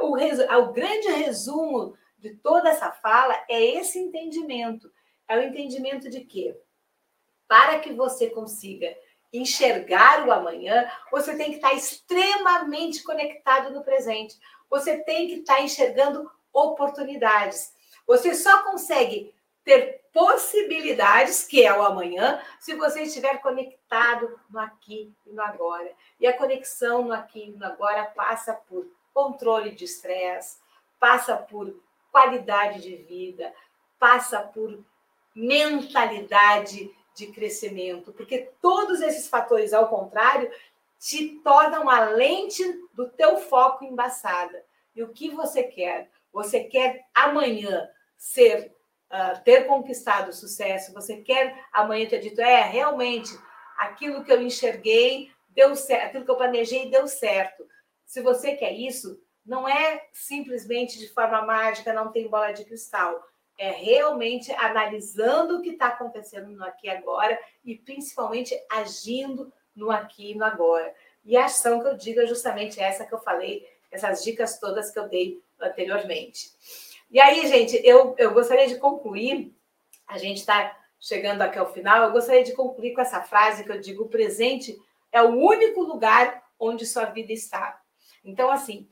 B: O, o grande resumo de toda essa fala é esse entendimento. É o entendimento de que, para que você consiga enxergar o amanhã, você tem que estar extremamente conectado no presente. Você tem que estar enxergando oportunidades. Você só consegue ter possibilidades, que é o amanhã, se você estiver conectado no aqui e no agora. E a conexão no aqui e no agora passa por controle de estresse, passa por qualidade de vida, passa por mentalidade de crescimento, porque todos esses fatores, ao contrário, te tornam a lente do teu foco embaçada. E o que você quer? Você quer amanhã ser uh, ter conquistado sucesso? Você quer amanhã ter dito é realmente aquilo que eu enxerguei deu certo, aquilo que eu planejei deu certo. Se você quer isso, não é simplesmente de forma mágica, não tem bola de cristal é realmente analisando o que está acontecendo no aqui e agora e principalmente agindo no aqui e no agora. E a ação que eu digo é justamente essa que eu falei, essas dicas todas que eu dei anteriormente. E aí, gente, eu, eu gostaria de concluir, a gente está chegando aqui ao final, eu gostaria de concluir com essa frase que eu digo: o presente é o único lugar onde sua vida está. Então, assim,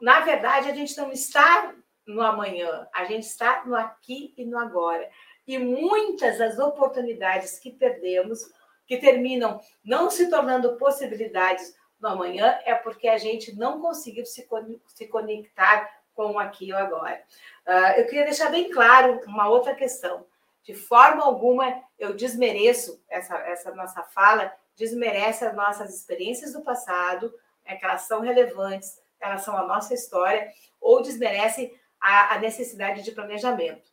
B: na verdade, a gente não está no amanhã, a gente está no aqui e no agora. E muitas das oportunidades que perdemos, que terminam não se tornando possibilidades no amanhã, é porque a gente não conseguiu se, se conectar com o aqui e o agora. Uh, eu queria deixar bem claro uma outra questão. De forma alguma eu desmereço essa, essa nossa fala, desmerece as nossas experiências do passado, é que elas são relevantes, elas são a nossa história, ou desmerece a, a necessidade de planejamento.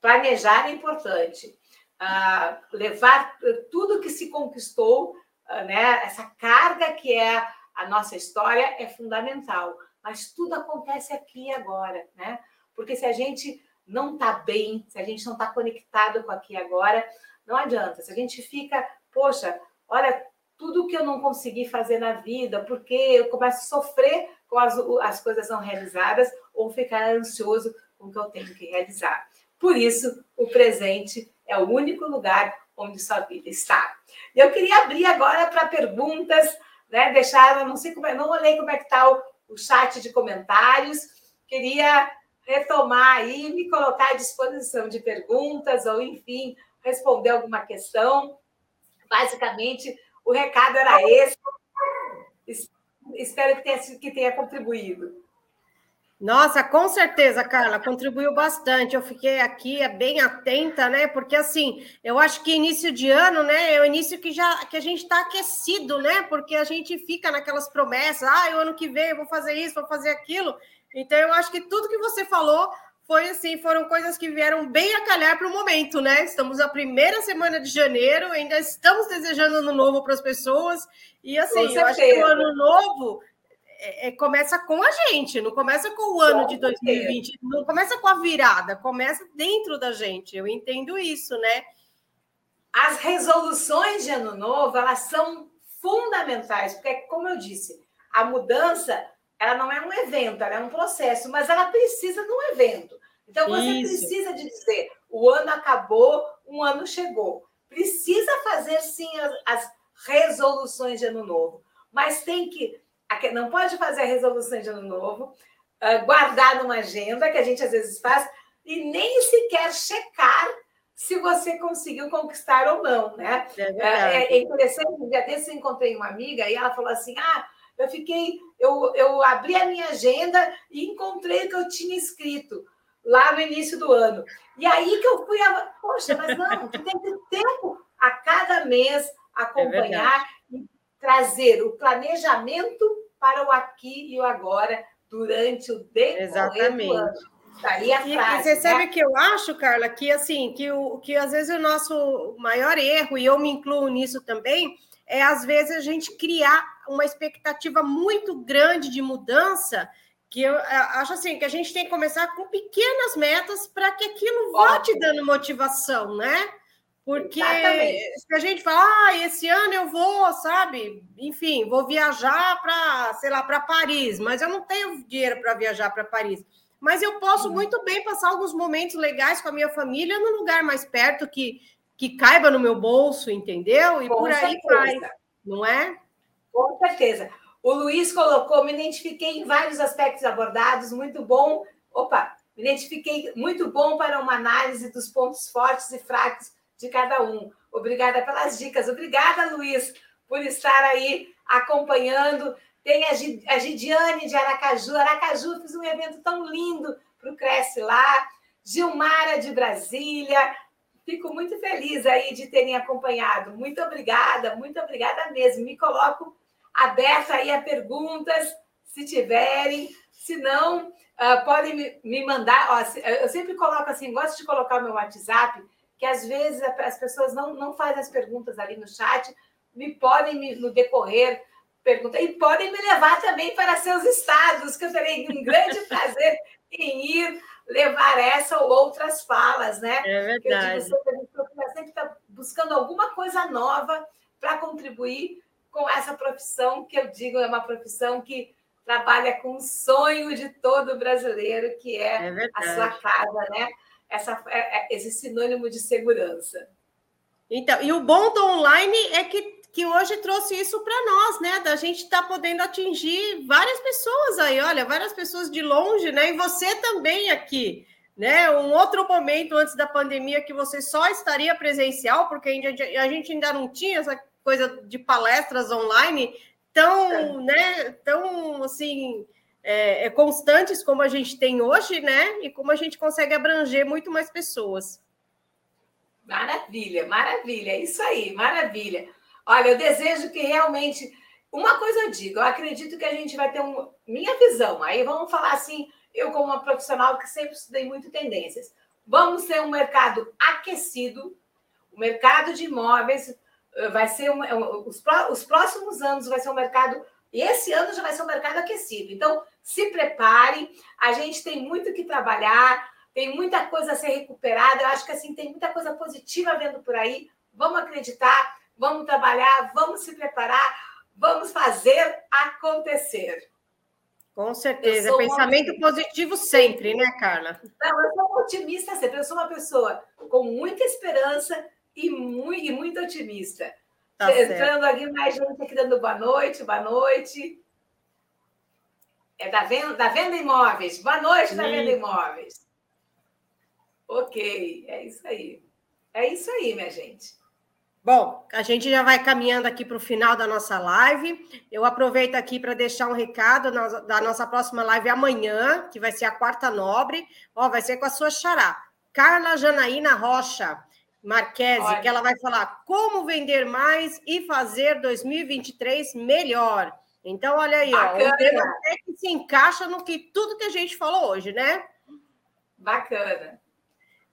B: Planejar é importante. Uh, levar tudo que se conquistou, uh, né, essa carga que é a nossa história é fundamental. Mas tudo acontece aqui e agora, né? Porque se a gente não está bem, se a gente não está conectado com aqui e agora, não adianta. Se a gente fica, poxa, olha, tudo que eu não consegui fazer na vida, porque eu começo a sofrer com as, as coisas não realizadas ou ficar ansioso com o que eu tenho que realizar. Por isso, o presente é o único lugar onde sua vida está. Eu queria abrir agora para perguntas, né? Deixar, não sei como é, não olhei como é que está o, o chat de comentários. Queria retomar aí, me colocar à disposição de perguntas, ou enfim, responder alguma questão. Basicamente, o recado era esse espero que tenha, que tenha contribuído.
C: Nossa, com certeza, Carla, contribuiu bastante. Eu fiquei aqui é bem atenta, né? Porque assim, eu acho que início de ano, né, é o início que já que a gente está aquecido, né? Porque a gente fica naquelas promessas, ah, o ano que vem eu vou fazer isso, vou fazer aquilo. Então, eu acho que tudo que você falou foi assim, foram coisas que vieram bem a calhar para o momento, né? Estamos na primeira semana de janeiro, ainda estamos desejando ano novo para as pessoas. E assim, eu acho que o ano novo é, é, começa com a gente, não começa com o ano de 2020, não começa com a virada, começa dentro da gente. Eu entendo isso, né?
B: As resoluções de ano novo, elas são fundamentais, porque, como eu disse, a mudança, ela não é um evento, ela é um processo, mas ela precisa de um evento. Então, você isso. precisa de dizer, o ano acabou, um ano chegou. Precisa fazer, sim, as, as resoluções de ano novo, mas tem que não pode fazer a resolução de ano novo, ah, guardar numa agenda, que a gente às vezes faz, e nem sequer checar se você conseguiu conquistar ou não, né? É, é, é interessante, um dia desse eu encontrei uma amiga e ela falou assim: ah, eu fiquei, eu, eu abri a minha agenda e encontrei o que eu tinha escrito lá no início do ano. E aí que eu fui, a... poxa, mas não, tu tem que ter tempo a cada mês acompanhar é e trazer o planejamento para o aqui e o agora durante o decorrer do ano. Daí a
C: e, frase, e você né? sabe que eu acho, Carla, que assim, que, o, que às vezes o nosso maior erro, e eu me incluo nisso também, é às vezes a gente criar uma expectativa muito grande de mudança, que eu acho assim, que a gente tem que começar com pequenas metas para que aquilo vá te dando motivação, né? Porque Exatamente. se a gente fala, ah, esse ano eu vou, sabe? Enfim, vou viajar para, sei lá, para Paris, mas eu não tenho dinheiro para viajar para Paris. Mas eu posso muito bem passar alguns momentos legais com a minha família num lugar mais perto que, que caiba no meu bolso, entendeu? E com por aí vai, não é?
B: Com certeza. O Luiz colocou, me identifiquei em vários aspectos abordados, muito bom. Opa, me identifiquei muito bom para uma análise dos pontos fortes e fracos de cada um. Obrigada pelas dicas. Obrigada, Luiz, por estar aí acompanhando. Tem a Gidiane de Aracaju. Aracaju, fiz um evento tão lindo para o Cresce lá. Gilmara de Brasília. Fico muito feliz aí de terem acompanhado. Muito obrigada, muito obrigada mesmo. Me coloco aberta aí a perguntas, se tiverem. Se não, uh, podem me mandar. Ó, eu sempre coloco assim, gosto de colocar o meu WhatsApp que às vezes as pessoas não, não fazem as perguntas ali no chat, me podem, me, no decorrer, perguntar, e podem me levar também para seus estados, que eu terei um grande prazer em ir levar essa ou outras falas, né?
C: É verdade.
B: Eu digo, sempre está buscando alguma coisa nova para contribuir com essa profissão, que eu digo é uma profissão que trabalha com o sonho de todo brasileiro, que é, é a sua casa, né? essa, é, é, esse sinônimo de segurança.
C: Então, e o bom do online é que, que hoje trouxe isso para nós, né? Da gente estar tá podendo atingir várias pessoas aí, olha, várias pessoas de longe, né? E você também aqui, né? Um outro momento antes da pandemia que você só estaria presencial, porque a gente ainda não tinha essa coisa de palestras online tão, é. né? Tão assim é, é, constantes como a gente tem hoje, né? E como a gente consegue abranger muito mais pessoas.
B: Maravilha, maravilha, é isso aí, maravilha. Olha, eu desejo que realmente. Uma coisa eu digo, eu acredito que a gente vai ter um. Minha visão, aí vamos falar assim, eu, como uma profissional que sempre estudei muito tendências, vamos ter um mercado aquecido, o mercado de imóveis vai ser. Um, os, os próximos anos vai ser um mercado e esse ano já vai ser um mercado aquecido. Então, se preparem. A gente tem muito que trabalhar, tem muita coisa a ser recuperada. Eu acho que assim tem muita coisa positiva vendo por aí. Vamos acreditar, vamos trabalhar, vamos se preparar, vamos fazer acontecer.
C: Com certeza, pensamento positivo sempre, né, Carla?
B: Não, eu sou otimista sempre. Eu sou uma pessoa com muita esperança e muito, e muito otimista. Tá Entrando certo. aqui, mais gente aqui dando boa noite, boa noite. É da venda, da venda imóveis. Boa noite, da venda imóveis. Ok, é isso aí. É isso aí, minha gente.
C: Bom, a gente já vai caminhando aqui para o final da nossa live. Eu aproveito aqui para deixar um recado da nossa próxima live amanhã, que vai ser a quarta nobre. Ó, vai ser com a sua xará, Carla Janaína Rocha Marquese, Olha. que ela vai falar como vender mais e fazer 2023 melhor. Então, olha aí, ó, um tema até que se encaixa no que tudo que a gente falou hoje, né?
B: Bacana.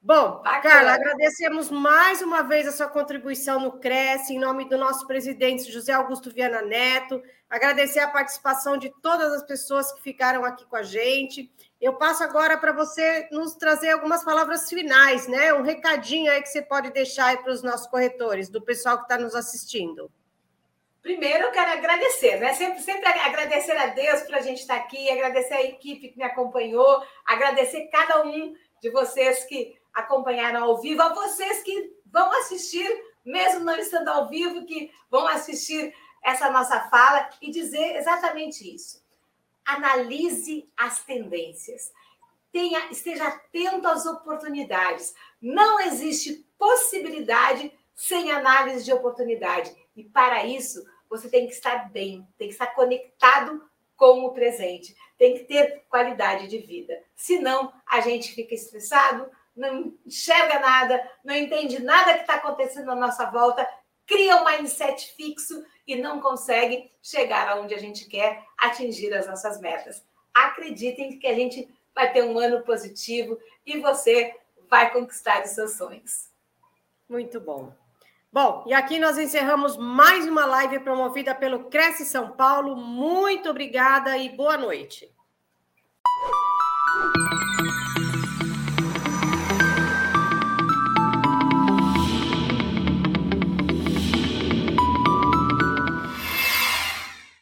C: Bom. Carla, agradecemos mais uma vez a sua contribuição no Cresce, em nome do nosso presidente José Augusto Viana Neto, agradecer a participação de todas as pessoas que ficaram aqui com a gente. Eu passo agora para você nos trazer algumas palavras finais, né? Um recadinho aí que você pode deixar aí para os nossos corretores, do pessoal que está nos assistindo.
B: Primeiro, eu quero agradecer, né? Sempre, sempre agradecer a Deus por a gente estar aqui, agradecer a equipe que me acompanhou, agradecer cada um de vocês que acompanharam ao vivo, a vocês que vão assistir, mesmo não estando ao vivo, que vão assistir essa nossa fala e dizer exatamente isso. Analise as tendências. Tenha, esteja atento às oportunidades. Não existe possibilidade sem análise de oportunidade. E para isso, você tem que estar bem, tem que estar conectado com o presente, tem que ter qualidade de vida. Senão, a gente fica estressado, não enxerga nada, não entende nada que está acontecendo à nossa volta, cria um mindset fixo e não consegue chegar aonde a gente quer, atingir as nossas metas. Acreditem que a gente vai ter um ano positivo e você vai conquistar os seus sonhos.
C: Muito bom. Bom, e aqui nós encerramos mais uma live promovida pelo Cresce São Paulo. Muito obrigada e boa noite.